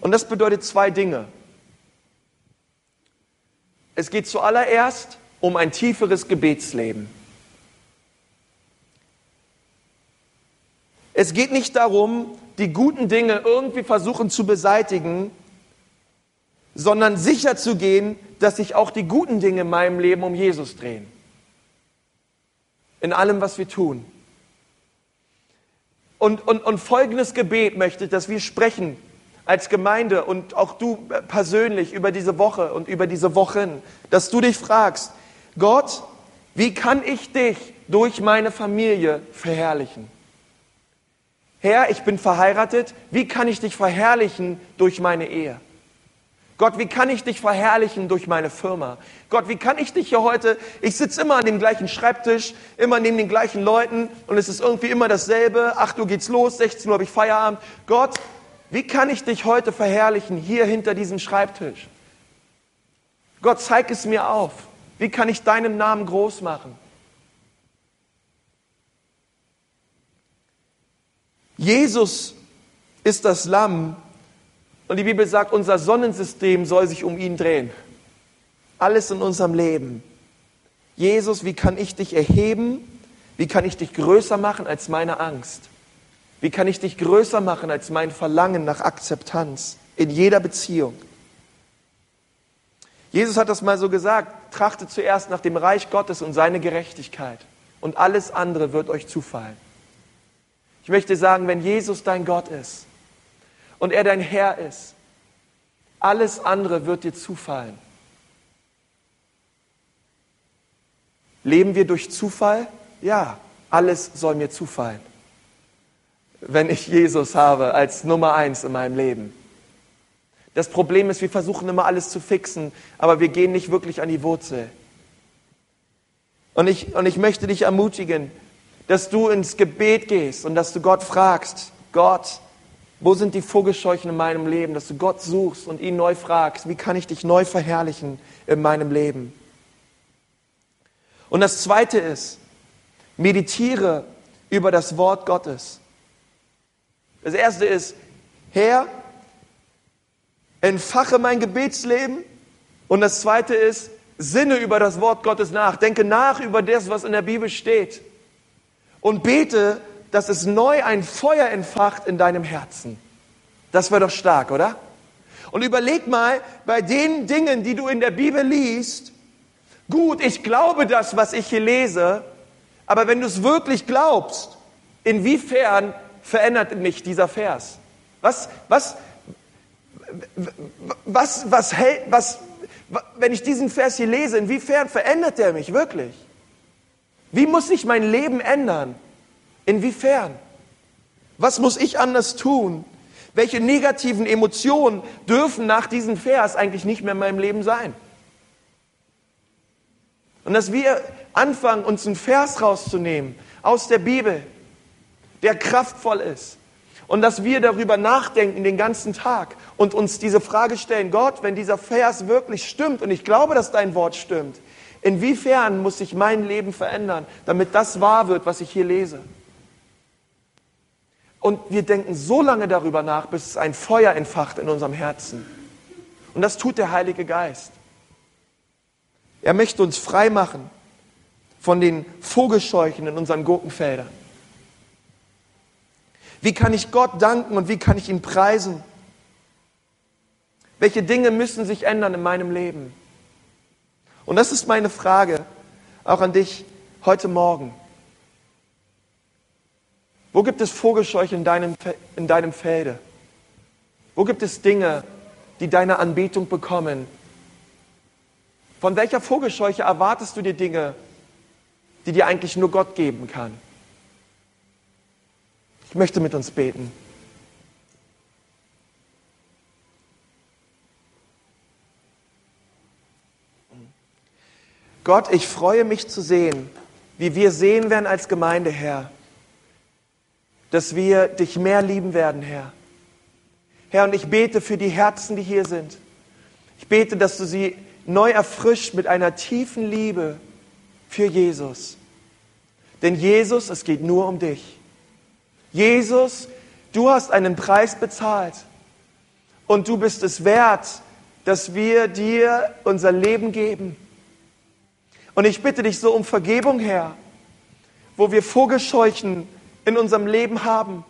Und das bedeutet zwei Dinge. Es geht zuallererst um ein tieferes Gebetsleben. Es geht nicht darum, die guten Dinge irgendwie versuchen zu beseitigen, sondern sicher zu gehen, dass sich auch die guten Dinge in meinem Leben um Jesus drehen in allem, was wir tun. Und, und, und folgendes Gebet möchte ich, dass wir sprechen als Gemeinde und auch du persönlich über diese Woche und über diese Wochen, dass du dich fragst, Gott, wie kann ich dich durch meine Familie verherrlichen? Herr, ich bin verheiratet, wie kann ich dich verherrlichen durch meine Ehe? Gott, wie kann ich dich verherrlichen durch meine Firma? Gott, wie kann ich dich hier heute, ich sitze immer an dem gleichen Schreibtisch, immer neben den gleichen Leuten und es ist irgendwie immer dasselbe. 8 Uhr geht's los, 16 Uhr habe ich Feierabend. Gott, wie kann ich dich heute verherrlichen hier hinter diesem Schreibtisch? Gott, zeig es mir auf. Wie kann ich deinen Namen groß machen? Jesus ist das Lamm, und die Bibel sagt, unser Sonnensystem soll sich um ihn drehen. Alles in unserem Leben. Jesus, wie kann ich dich erheben? Wie kann ich dich größer machen als meine Angst? Wie kann ich dich größer machen als mein Verlangen nach Akzeptanz in jeder Beziehung? Jesus hat das mal so gesagt, trachtet zuerst nach dem Reich Gottes und seine Gerechtigkeit und alles andere wird euch zufallen. Ich möchte sagen, wenn Jesus dein Gott ist, und er dein Herr ist, alles andere wird dir zufallen. Leben wir durch Zufall? Ja, alles soll mir zufallen, wenn ich Jesus habe als Nummer eins in meinem Leben. Das Problem ist, wir versuchen immer alles zu fixen, aber wir gehen nicht wirklich an die Wurzel. Und ich, und ich möchte dich ermutigen, dass du ins Gebet gehst und dass du Gott fragst, Gott, wo sind die Vogelscheuchen in meinem Leben, dass du Gott suchst und ihn neu fragst, wie kann ich dich neu verherrlichen in meinem Leben? Und das Zweite ist, meditiere über das Wort Gottes. Das Erste ist, Herr, entfache mein Gebetsleben. Und das Zweite ist, sinne über das Wort Gottes nach. Denke nach über das, was in der Bibel steht. Und bete, dass es neu ein Feuer entfacht in deinem Herzen. Das wäre doch stark, oder? Und überleg mal, bei den Dingen, die du in der Bibel liest, gut, ich glaube das, was ich hier lese, aber wenn du es wirklich glaubst, inwiefern verändert mich dieser Vers? Was, was, was, was hält, was, wenn ich diesen Vers hier lese, inwiefern verändert der mich wirklich? Wie muss sich mein Leben ändern? Inwiefern? Was muss ich anders tun? Welche negativen Emotionen dürfen nach diesem Vers eigentlich nicht mehr in meinem Leben sein? Und dass wir anfangen, uns einen Vers rauszunehmen aus der Bibel, der kraftvoll ist. Und dass wir darüber nachdenken den ganzen Tag und uns diese Frage stellen, Gott, wenn dieser Vers wirklich stimmt, und ich glaube, dass dein Wort stimmt, inwiefern muss sich mein Leben verändern, damit das wahr wird, was ich hier lese? Und wir denken so lange darüber nach, bis es ein Feuer entfacht in unserem Herzen. Und das tut der Heilige Geist. Er möchte uns frei machen von den Vogelscheuchen in unseren Gurkenfeldern. Wie kann ich Gott danken und wie kann ich ihn preisen? Welche Dinge müssen sich ändern in meinem Leben? Und das ist meine Frage auch an dich heute Morgen. Wo gibt es Vogelscheuche in deinem, in deinem Felde? Wo gibt es Dinge, die deine Anbetung bekommen? Von welcher Vogelscheuche erwartest du dir Dinge, die dir eigentlich nur Gott geben kann? Ich möchte mit uns beten. Gott, ich freue mich zu sehen, wie wir sehen werden als Gemeinde, Herr dass wir dich mehr lieben werden, Herr. Herr, und ich bete für die Herzen, die hier sind. Ich bete, dass du sie neu erfrischt mit einer tiefen Liebe für Jesus. Denn Jesus, es geht nur um dich. Jesus, du hast einen Preis bezahlt und du bist es wert, dass wir dir unser Leben geben. Und ich bitte dich so um Vergebung, Herr, wo wir Vogelscheuchen in unserem Leben haben,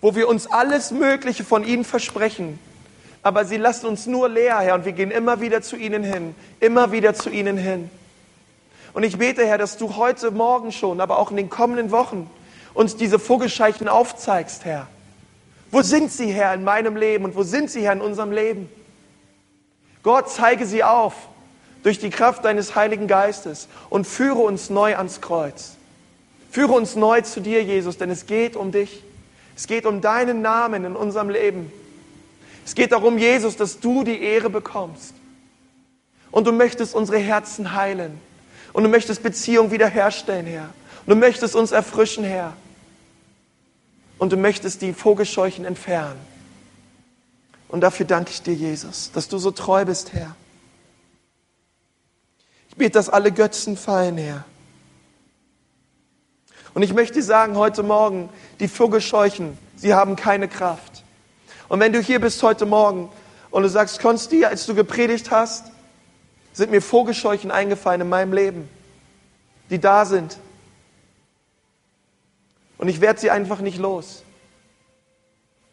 wo wir uns alles Mögliche von ihnen versprechen. Aber sie lassen uns nur leer, Herr, und wir gehen immer wieder zu ihnen hin, immer wieder zu ihnen hin. Und ich bete, Herr, dass du heute Morgen schon, aber auch in den kommenden Wochen uns diese Vogelscheichen aufzeigst, Herr. Wo sind sie, Herr, in meinem Leben und wo sind sie, Herr, in unserem Leben? Gott, zeige sie auf durch die Kraft deines Heiligen Geistes und führe uns neu ans Kreuz. Führe uns neu zu dir, Jesus, denn es geht um dich. Es geht um deinen Namen in unserem Leben. Es geht darum, Jesus, dass du die Ehre bekommst. Und du möchtest unsere Herzen heilen. Und du möchtest Beziehung wiederherstellen, Herr. Und du möchtest uns erfrischen, Herr. Und du möchtest die Vogelscheuchen entfernen. Und dafür danke ich dir, Jesus, dass du so treu bist, Herr. Bete, dass alle Götzen fallen, Herr. Und ich möchte sagen heute Morgen, die Vogelscheuchen, sie haben keine Kraft. Und wenn du hier bist heute Morgen und du sagst, Konsti, als du gepredigt hast, sind mir Vogelscheuchen eingefallen in meinem Leben, die da sind. Und ich werde sie einfach nicht los.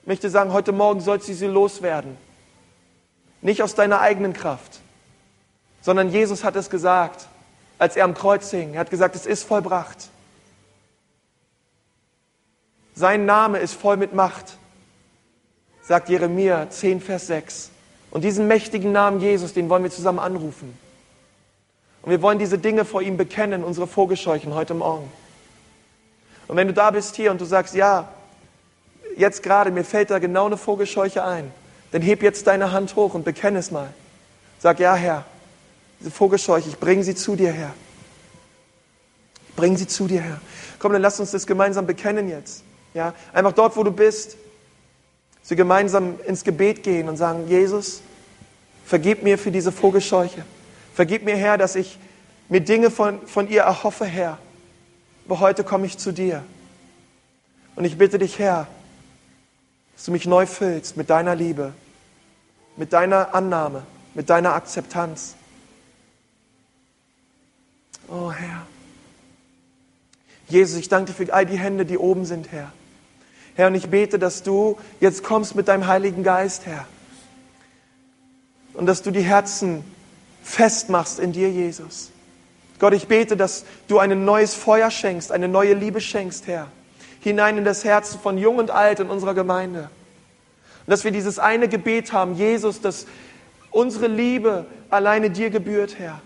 Ich möchte sagen, heute Morgen sollst du sie loswerden. Nicht aus deiner eigenen Kraft, sondern Jesus hat es gesagt, als er am Kreuz hing. Er hat gesagt, es ist vollbracht. Sein Name ist voll mit Macht, sagt Jeremia 10, Vers 6. Und diesen mächtigen Namen Jesus, den wollen wir zusammen anrufen. Und wir wollen diese Dinge vor ihm bekennen, unsere Vogelscheuchen heute Morgen. Und wenn du da bist hier und du sagst, ja, jetzt gerade, mir fällt da genau eine Vogelscheuche ein, dann heb jetzt deine Hand hoch und bekenne es mal. Sag, ja, Herr, diese Vogelscheuche, ich bringe sie zu dir, Herr. Ich bringe sie zu dir, Herr. Komm, dann lass uns das gemeinsam bekennen jetzt. Ja, einfach dort, wo du bist, sie gemeinsam ins Gebet gehen und sagen, Jesus, vergib mir für diese Vogelscheuche. Vergib mir, Herr, dass ich mir Dinge von, von ihr erhoffe, Herr. Aber heute komme ich zu dir. Und ich bitte dich, Herr, dass du mich neu füllst mit deiner Liebe, mit deiner Annahme, mit deiner Akzeptanz. Oh Herr. Jesus, ich danke dir für all die Hände, die oben sind, Herr. Herr, und ich bete, dass du jetzt kommst mit deinem Heiligen Geist, Herr. Und dass du die Herzen festmachst in dir, Jesus. Gott, ich bete, dass du ein neues Feuer schenkst, eine neue Liebe schenkst, Herr, hinein in das Herz von Jung und Alt in unserer Gemeinde. Und dass wir dieses eine Gebet haben, Jesus, dass unsere Liebe alleine dir gebührt, Herr.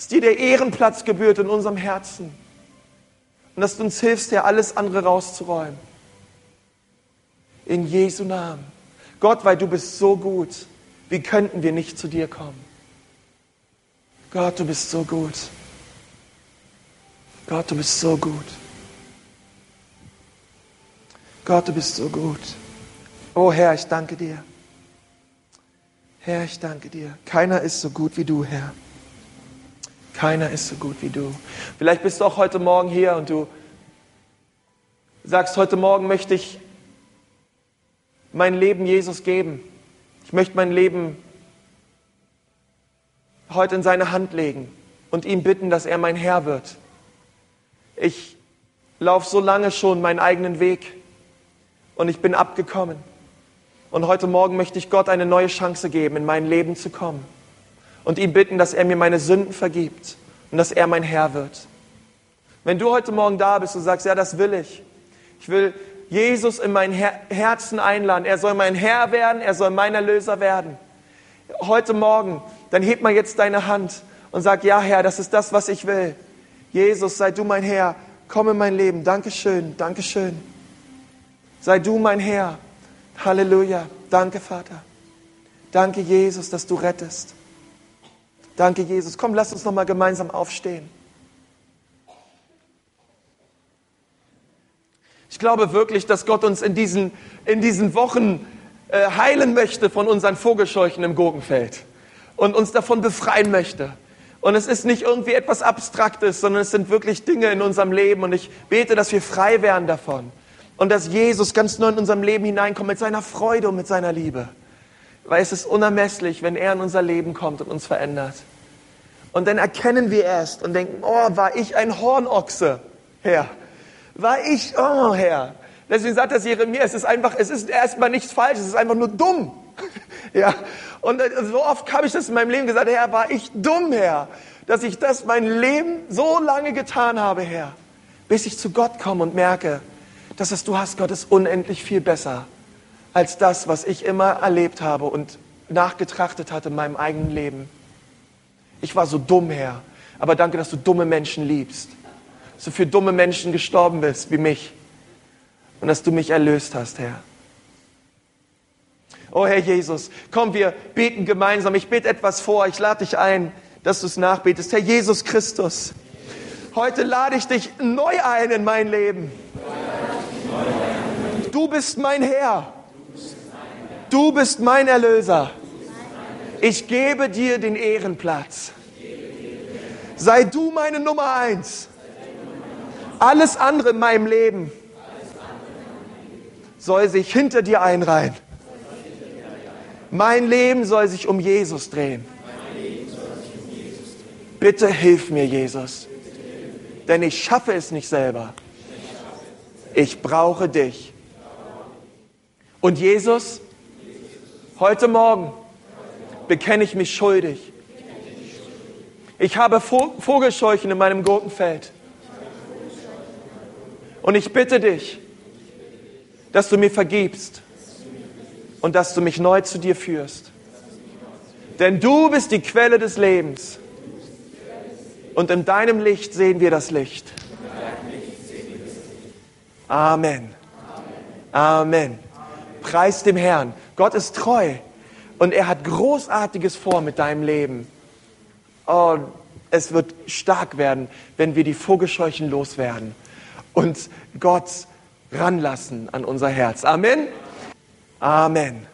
Dass dir der Ehrenplatz gebührt in unserem Herzen. Und dass du uns hilfst, Herr, alles andere rauszuräumen. In Jesu Namen. Gott, weil du bist so gut. Wie könnten wir nicht zu dir kommen? Gott, du bist so gut. Gott, du bist so gut. Gott, du bist so gut. Oh Herr, ich danke dir. Herr, ich danke dir. Keiner ist so gut wie du, Herr. Keiner ist so gut wie du. Vielleicht bist du auch heute Morgen hier und du sagst, heute Morgen möchte ich mein Leben Jesus geben. Ich möchte mein Leben heute in seine Hand legen und ihn bitten, dass er mein Herr wird. Ich laufe so lange schon meinen eigenen Weg und ich bin abgekommen. Und heute Morgen möchte ich Gott eine neue Chance geben, in mein Leben zu kommen und ihn bitten, dass er mir meine Sünden vergibt und dass er mein Herr wird. Wenn du heute Morgen da bist und sagst, ja, das will ich. Ich will Jesus in mein Her Herzen einladen. Er soll mein Herr werden, er soll mein Erlöser werden. Heute Morgen, dann heb mal jetzt deine Hand und sag, ja Herr, das ist das, was ich will. Jesus, sei du mein Herr, komm in mein Leben. Dankeschön, Dankeschön. Sei du mein Herr. Halleluja. Danke, Vater. Danke, Jesus, dass du rettest. Danke, Jesus. Komm, lass uns noch mal gemeinsam aufstehen. Ich glaube wirklich, dass Gott uns in diesen, in diesen Wochen äh, heilen möchte von unseren Vogelscheuchen im Gurkenfeld und uns davon befreien möchte. Und es ist nicht irgendwie etwas Abstraktes, sondern es sind wirklich Dinge in unserem Leben. Und ich bete, dass wir frei werden davon. Und dass Jesus ganz neu in unserem Leben hineinkommt mit seiner Freude und mit seiner Liebe. Weil es ist unermesslich, wenn er in unser Leben kommt und uns verändert. Und dann erkennen wir erst und denken, oh, war ich ein Hornochse, Herr war ich, oh Herr. Deswegen sagt das Jeremia, es ist einfach, es ist erstmal nichts falsch, es ist einfach nur dumm. ja. Und so oft habe ich das in meinem Leben gesagt, Herr, war ich dumm, Herr, dass ich das mein Leben so lange getan habe, Herr, bis ich zu Gott komme und merke, dass was du hast, Gott, ist unendlich viel besser als das, was ich immer erlebt habe und nachgetrachtet hatte in meinem eigenen Leben. Ich war so dumm, Herr, aber danke, dass du dumme Menschen liebst dass du für dumme Menschen gestorben bist wie mich und dass du mich erlöst hast, Herr. Oh Herr Jesus, komm, wir beten gemeinsam. Ich bete etwas vor. Ich lade dich ein, dass du es nachbetest. Herr Jesus Christus, heute lade ich dich neu ein in mein Leben. Du bist mein Herr. Du bist mein Erlöser. Ich gebe dir den Ehrenplatz. Sei du meine Nummer eins. Alles andere in meinem Leben soll sich hinter dir einreihen. Mein Leben soll sich um Jesus drehen. Bitte hilf mir, Jesus. Denn ich schaffe es nicht selber. Ich brauche dich. Und Jesus, heute Morgen bekenne ich mich schuldig. Ich habe Vogelscheuchen in meinem Gurkenfeld. Und ich bitte dich, dass du mir vergibst und dass du mich neu zu dir führst. Denn du bist die Quelle des Lebens. Und in deinem Licht sehen wir das Licht. Amen. Amen. Preis dem Herrn. Gott ist treu und er hat Großartiges vor mit deinem Leben. Oh, es wird stark werden, wenn wir die Vogelscheuchen loswerden und Gott ranlassen an unser Herz. Amen. Amen.